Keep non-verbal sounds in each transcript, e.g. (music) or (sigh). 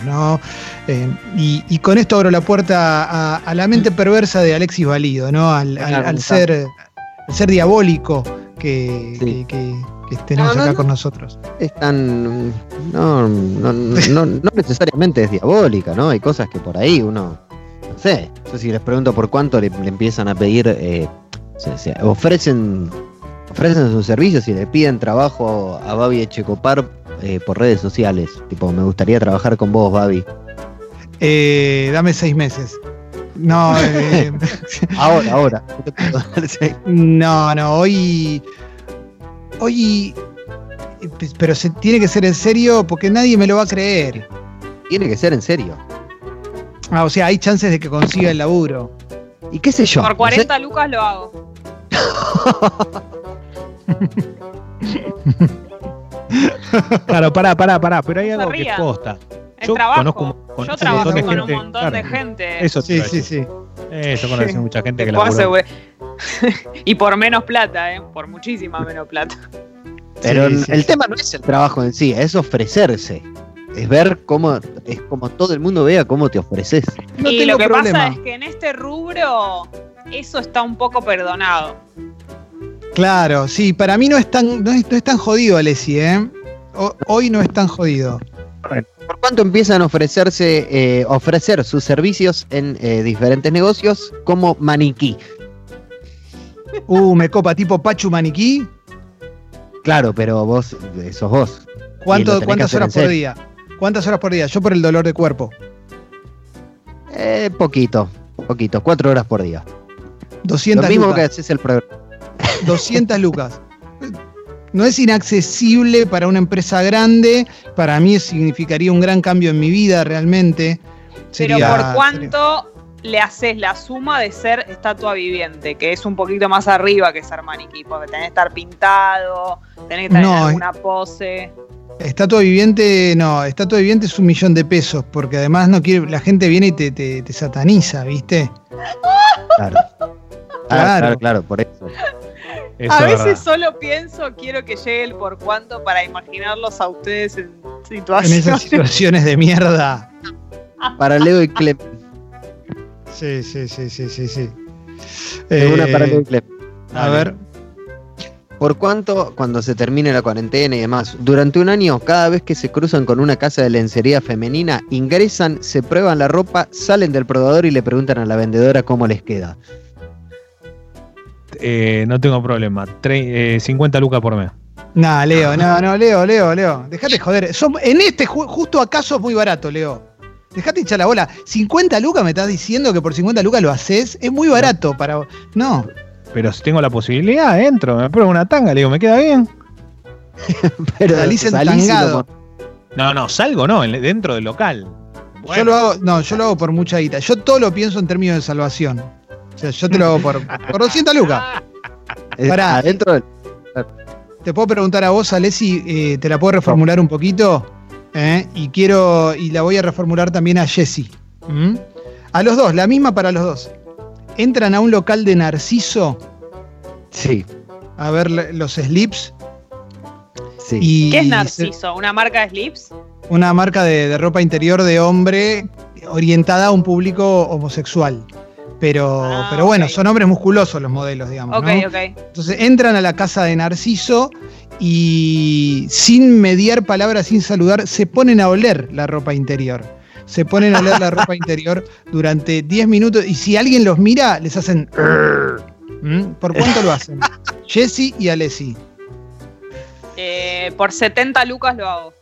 digamos, ¿no? Eh, y, con esto abro la puerta a, la mente perversa de Alexis Valido, ¿no? Al, ser, ser diabólico que, tenemos acá con nosotros. Es tan. No, no, no, necesariamente es diabólica, ¿no? Hay cosas que por ahí uno. No sé. Sé si les pregunto por cuánto le, empiezan a pedir. Eh, ofrecen ofrecen sus servicios y le piden trabajo a Babi Echecopar eh, por redes sociales. Tipo, me gustaría trabajar con vos, Babi. Eh, dame seis meses. No, (laughs) eh, ahora, ahora. (laughs) no, no, hoy. Hoy. Pero se, tiene que ser en serio porque nadie me lo va a creer. Tiene que ser en serio. Ah, o sea, hay chances de que consiga el laburo. ¿Y qué sé yo? Por 40 lucas lo hago. (laughs) (laughs) claro, pará, pará, pará, pero hay algo que es posta. Yo conozco, yo trabajo con un montón de gente. Eso sí, sí, sí. Eso conoce mucha gente que la (laughs) Y por menos plata, ¿eh? Por muchísima menos plata. Pero el tema no es el trabajo en sí, es ofrecerse. Es ver cómo, es como todo el mundo vea cómo te ofreces. y lo que pasa es que en este rubro eso está un poco perdonado. Claro, sí, para mí no es tan, no es, tan jodido, Alessi, ¿eh? hoy no es tan jodido. ¿Por cuánto empiezan a ofrecerse, eh, ofrecer sus servicios en eh, diferentes negocios como maniquí? Uh, me copa, tipo Pachu Maniquí. Claro, pero vos, sos vos. ¿Cuántas horas por día? ¿Cuántas horas por día? Yo por el dolor de cuerpo. Eh, poquito, poquito, cuatro horas por día. 200 Lo mismo que haces el programa. 200 lucas. No es inaccesible para una empresa grande, para mí significaría un gran cambio en mi vida realmente. Pero ¿por cuánto le haces la suma de ser estatua viviente? Que es un poquito más arriba que ser maniquí, porque tenés que estar pintado, tenés que tener alguna pose. Estatua viviente, no, estatua viviente es un millón de pesos, porque además no quiere, la gente viene y te, te, sataniza, ¿viste? Claro. Claro, claro, por eso a veces solo pienso, quiero que llegue el por cuánto para imaginarlos a ustedes en situaciones. En esas situaciones de mierda. para Leo y Clem. Sí, sí, sí, sí, sí, sí. una para Leo y Clem. A ver. ¿Por cuánto, cuando se termine la cuarentena y demás, durante un año, cada vez que se cruzan con una casa de lencería femenina, ingresan, se prueban la ropa, salen del probador y le preguntan a la vendedora cómo les queda? Eh, no tengo problema. 50 eh, lucas por mes. No, Leo, no, no, Leo, Leo, Leo. Dejate joder. en este justo acaso es muy barato, Leo. Dejate hinchar la bola. 50 lucas me estás diciendo que por 50 lucas lo haces. Es muy barato para. No. Pero si tengo la posibilidad, entro, me pruebo una tanga, le digo, ¿me queda bien? (laughs) Pero salís entangado. No, no, salgo no, dentro del local. Yo lo hago, no, yo lo hago por mucha guita. Yo todo lo pienso en términos de salvación yo te lo hago por, por 200 lucas. Pará. Adentro Te puedo preguntar a vos, Alessi, eh, te la puedo reformular un poquito. Eh, y quiero. Y la voy a reformular también a Jesse. A los dos, la misma para los dos. Entran a un local de Narciso. Sí. A ver los slips. Sí. ¿Qué es Narciso? ¿Una marca de slips? Una marca de ropa interior de hombre orientada a un público homosexual. Pero, ah, pero bueno, son hombres musculosos los modelos, digamos. Ok, ok. Entonces entran a la casa de Narciso y sin mediar palabras, sin saludar, se ponen a oler la ropa interior. Se ponen a oler la ropa interior durante 10 minutos y si alguien los mira, les hacen... ¿Mm? ¿Por cuánto lo hacen? (laughs) Jesse y Alessi. Eh, por 70 lucas lo hago.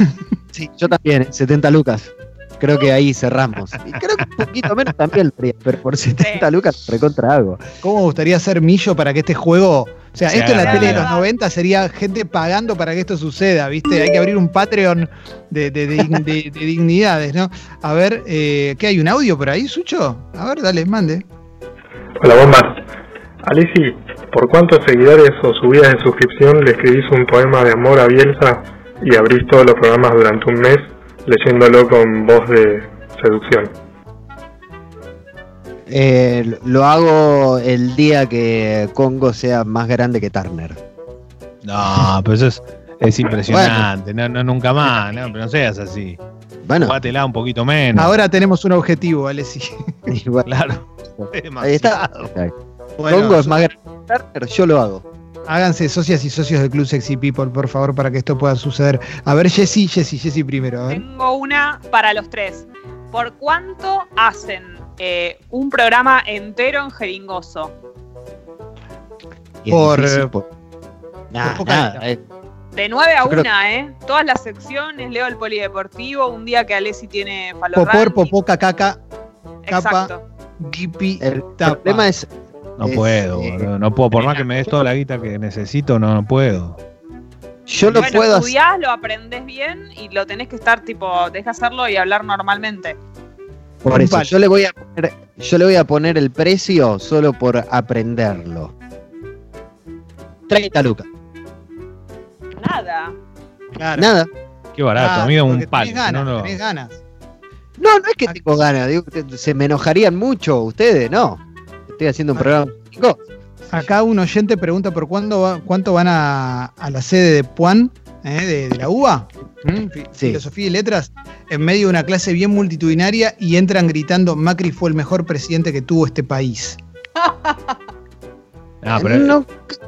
(laughs) sí, yo también, 70 lucas. Creo que ahí cerramos. Y creo que un poquito menos también, pero por 70 lucas recontra algo. ¿Cómo me gustaría ser millo para que este juego. O sea, esto en la tele de los 90 sería gente pagando para que esto suceda, ¿viste? Hay que abrir un Patreon de, dignidades, ¿no? A ver, eh, ¿qué hay? ¿Un audio por ahí, Sucho? A ver, dale, mande. Hola, bombas. Alisi, ¿por cuántos seguidores o subidas de suscripción le escribís un poema de amor a Bielsa y abrís todos los programas durante un mes leyéndolo con voz de seducción. Eh, lo hago el día que Congo sea más grande que Turner. No, pero eso es, impresionante. No, no, nunca más, no, pero no seas así. bueno. Jugátela un poquito menos. Ahora tenemos un objetivo, Alessi. (laughs) claro. Ahí está. Bueno, es más grande, pero yo lo hago. Háganse socias y socios del Club Sexy People, por favor, para que esto pueda suceder. A ver, Jessy, Jessy, Jessy primero. Tengo una para los tres. ¿Por cuánto hacen eh, un programa entero en jeringoso? Por, nada, eh. De 9 a 1, ¿eh? Todas las secciones, leo el polideportivo, un día que Alessi tiene Popor, popó, cacaca, capa, gipi, El problema es no puedo, no puedo. Por más que me des toda la guita que necesito, no, no puedo. Yo lo puedo estudiás, lo aprendes bien y lo tenés que estar tipo, deja hacerlo y hablar normalmente. Por eso, yo le voy a poner, yo le voy a poner el precio solo por aprenderlo. 30 lucas. Nada. Nada. Qué barato, amigo, un palo. no, no. ganas. No, no es que tengo ganas, digo, se me enojarían mucho ustedes, no. Estoy haciendo un programa. Acá un oyente pregunta por cuándo cuánto van a, la sede de Puan, eh, de, la UBA, Filosofía y Letras, en medio de una clase bien multitudinaria y entran gritando Macri fue el mejor presidente que tuvo este país. Ah, pero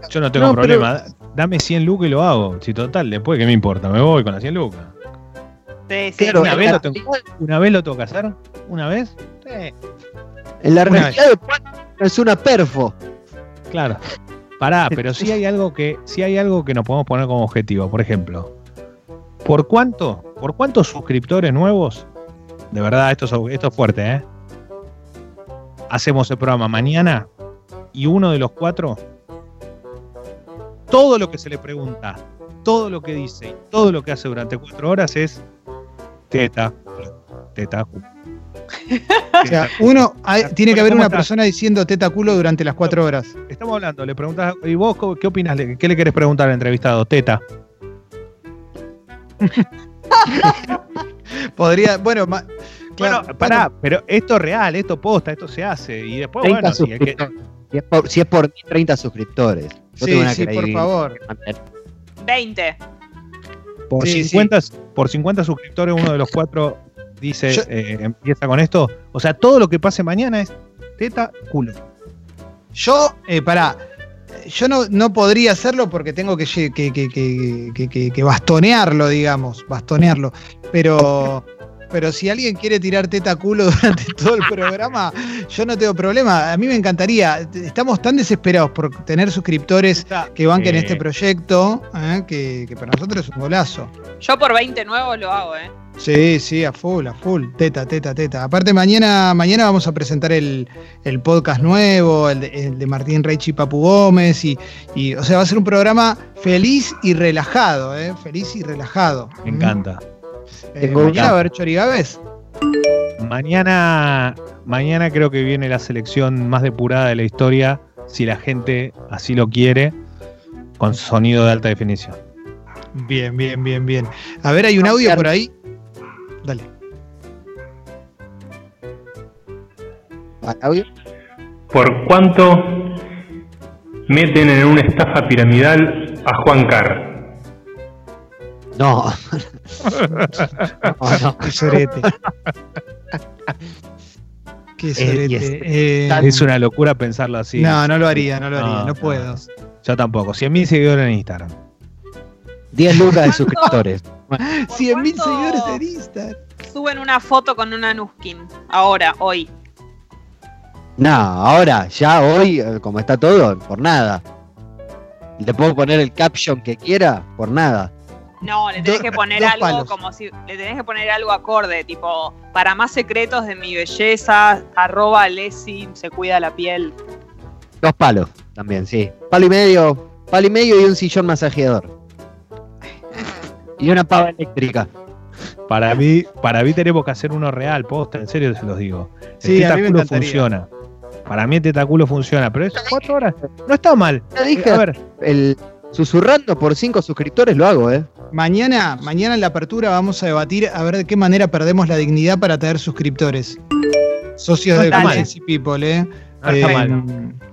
yo no tengo problema. Dame 100 lucas y lo hago. Si total, después, ¿qué me importa? Me voy con las 100 lucas. ¿Una, vez lo tengo, ¿Una vez lo tengo que hacer? ¿Una vez? Sí. En la realidad de Puan es una perfo. Claro. Pará, pero sí hay algo que, sí hay algo que nos podemos poner como objetivo. Por ejemplo, ¿por cuánto? ¿Por cuántos suscriptores nuevos? De verdad, esto es, esto es fuerte, ¿eh? Hacemos el programa mañana y uno de los cuatro, todo lo que se le pregunta, todo lo que dice y todo lo que hace durante cuatro horas es teta, teta, (laughs) o sea, uno, tiene que haber una persona diciendo teta culo durante las cuatro horas. Estamos hablando, le preguntas, ¿y vos qué opinas? ¿Qué le querés preguntar al entrevistado? Teta. (laughs) Podría, bueno, bueno, pará, pero esto es real, esto posta, esto se hace. Y después, bueno, si, es por, si es por 30 suscriptores. sí, sí, por favor. 20. Por, 50, por 50 suscriptores, uno de los cuatro dice, eh, empieza con esto. O sea, todo lo que pase mañana es teta, culo. Yo, eh, pará, yo no, no, podría hacerlo porque tengo que, que, que, bastonearlo, digamos, bastonearlo. Pero, pero si alguien quiere tirar teta culo durante (laughs) todo el programa, yo no tengo problema. A mí me encantaría. Estamos tan desesperados por tener suscriptores que banquen este proyecto, ¿eh? que, para nosotros es un golazo. Yo por 20 nuevos lo hago, ¿eh? Sí, sí, a full, a full. Teta, teta, teta. Aparte, mañana, mañana vamos a presentar el, podcast nuevo, el de, Martín Reich y Papu Gómez. Y, y, o sea, va a ser un programa feliz y relajado, ¿eh? Feliz y relajado. Me encanta. Eh, mañana va a haber Chorigaves. Mañana, mañana creo que viene la selección más depurada de la historia, si la gente así lo quiere, con sonido de alta definición. Bien, bien, bien, bien. A ver, hay un audio por ahí. Dale. ¿Audio? ¿Por cuánto meten en una estafa piramidal a Juan Carr? No. (laughs) no, Qué sorete. Qué sorete. Eh, es una locura pensarlo así. No, no lo haría, no lo haría, no, puedo. Yo tampoco. 100.000 seguidores en Instagram. 10 lucas de suscriptores. 100 mil seguidores en Instagram. Suben una foto con una Nuskin. Ahora, hoy. No, ahora, ya hoy, eh, como está todo, por nada. Le puedo poner el caption que quiera, por nada. No, le tenés que poner algo como si. Le tenés que poner algo acorde, tipo, para más secretos de mi belleza, arroba Lesi, se cuida la piel. Dos palos también, sí. Palo y medio, palo y medio y un sillón masajeador y una pava eléctrica. Para mí, para mí tenemos que hacer uno real, posta, en serio se los digo. El sí, tetaculo funciona. Para mí el tetaculo funciona, pero es cuatro horas. No está mal. dije, a ver. El susurrando por cinco suscriptores lo hago, ¿eh? Mañana, mañana en la apertura vamos a debatir a ver de qué manera perdemos la dignidad para tener suscriptores. Socios de Fancy People, ¿eh? Está mal.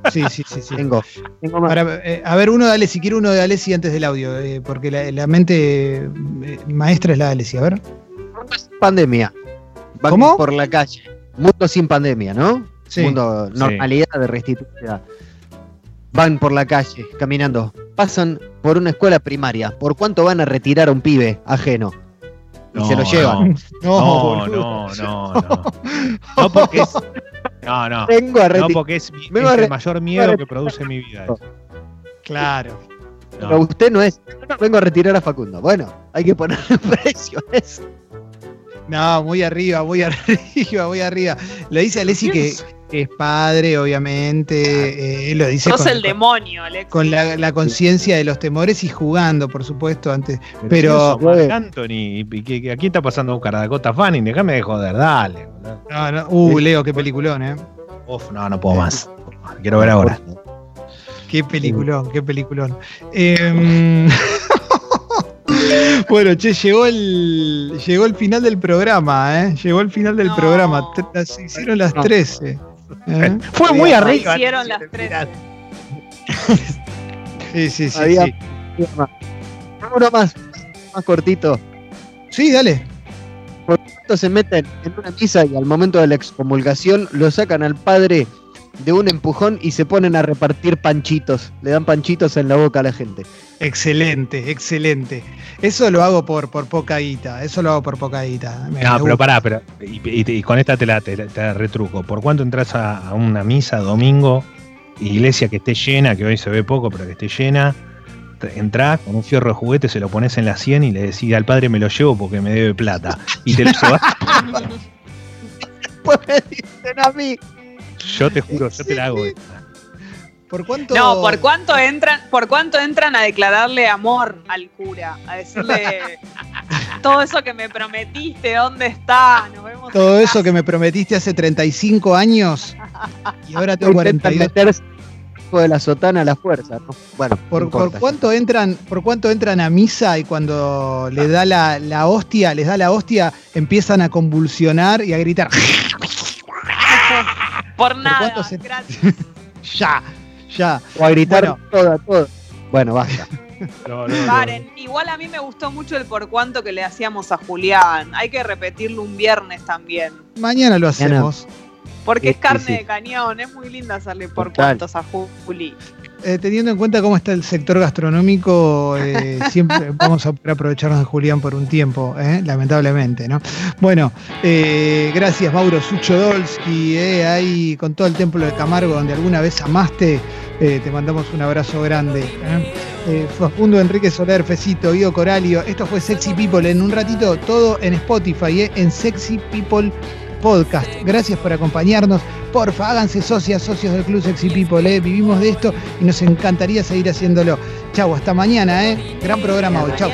Eh, sí, sí, sí, sí. Tengo. Eh, a ver, uno de Alessi, quiero uno de Alessi antes del audio, eh, porque la, mente maestra es la de Alessi. A ver. Pandemia. ¿Cómo? Por la calle. Mundo sin pandemia, ¿no? Sí. Mundo normalidad de restitución. Van por la calle, caminando. Pasan por una escuela primaria. ¿Por cuánto van a retirar a un pibe ajeno? Y se lo llevan. (laughs) No, no, no, no. (laughs) No, porque es. No, no. Vengo a no porque es, el mayor miedo que produce mi vida. Claro. Pero usted no es. Vengo a retirar a Facundo. Bueno, hay que ponerle (laughs) precio a eso. No, muy arriba, muy (laughs) arriba, muy arriba. Le dice a Alessi que es padre, obviamente. Eh, lo dice Sos el demonio, Alexi. Con la, conciencia de los temores y jugando, por supuesto, antes. Pero. Anthony, ¿a quién está pasando un Dakota Fanning? Déjame de joder, dale. No, no. Uh, Leo, qué peliculón, eh. Uf, no, no puedo más. Quiero ver ahora. Qué peliculón, qué peliculón. Eh, (laughs) bueno, che, llegó el, llegó el final del programa, ¿eh? Llegó el final del programa. Se hicieron las 13. ¿Eh? (laughs) Fue muy arriba. Hicieron las 13. (laughs) sí, sí, sí. Uno más, más cortito. Sí, dale. Por se meten en una misa y al momento de la excomulgación lo sacan al padre de un empujón y se ponen a repartir panchitos. Le dan panchitos en la boca a la gente. Excelente, excelente. Eso lo hago por, por poca guita. Eso lo hago por poca guita. no, pero pará, pero. Y, con esta te la, te, retruco. ¿Por cuánto entras a, una misa domingo, iglesia que esté llena, que hoy se ve poco, pero que esté llena? Entrás con un fierro de juguete, se lo pones en la 100 y le decís al padre me lo llevo porque me debe plata. Y te lo llevas. (laughs) pues me dicen a mí. Yo te juro, yo te la hago ¿Por cuánto... No, ¿por cuánto entran, por cuánto entran a declararle amor al cura? A decirle (laughs) todo eso que me prometiste, ¿dónde está? Nos vemos todo eso que me prometiste hace 35 años y ahora tengo 42 de la sotana a la fuerza, Bueno, por, cuánto entran, por cuánto entran a misa y cuando le da la, la hostia, les da la hostia, empiezan a convulsionar y a gritar. (laughs) Por nada, (laughs) ya, ya. O a gritar todo, todo. Bueno, basta. (laughs) Paren, igual a mí me gustó mucho el por cuánto que le hacíamos a Julián. Hay que repetirlo un viernes también. Mañana lo hacemos. Porque es carne de cañón, es muy linda hacerle por cuántos a Juli. Eh, teniendo en cuenta cómo está el sector gastronómico, eh, (laughs) siempre vamos a aprovecharnos de Julián por un tiempo, eh, lamentablemente, ¿no? Bueno, gracias Mauro Sucho Dolski, ahí con todo el templo de Camargo, donde alguna vez amaste, te mandamos un abrazo grande. Facundo Enrique Soler, Fecito, Guido Coralio, esto fue Sexy People, en un ratito todo en Spotify, en Sexy People podcast. Gracias por acompañarnos. Porfa, háganse socias, socios del Club Sexy People. ¿eh? Vivimos de esto y nos encantaría seguir haciéndolo. Chau, hasta mañana. ¿eh? Gran programa hoy. Chau.